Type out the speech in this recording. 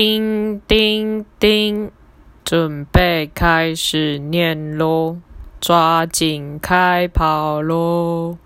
叮叮叮准备开始念喽抓紧开跑喽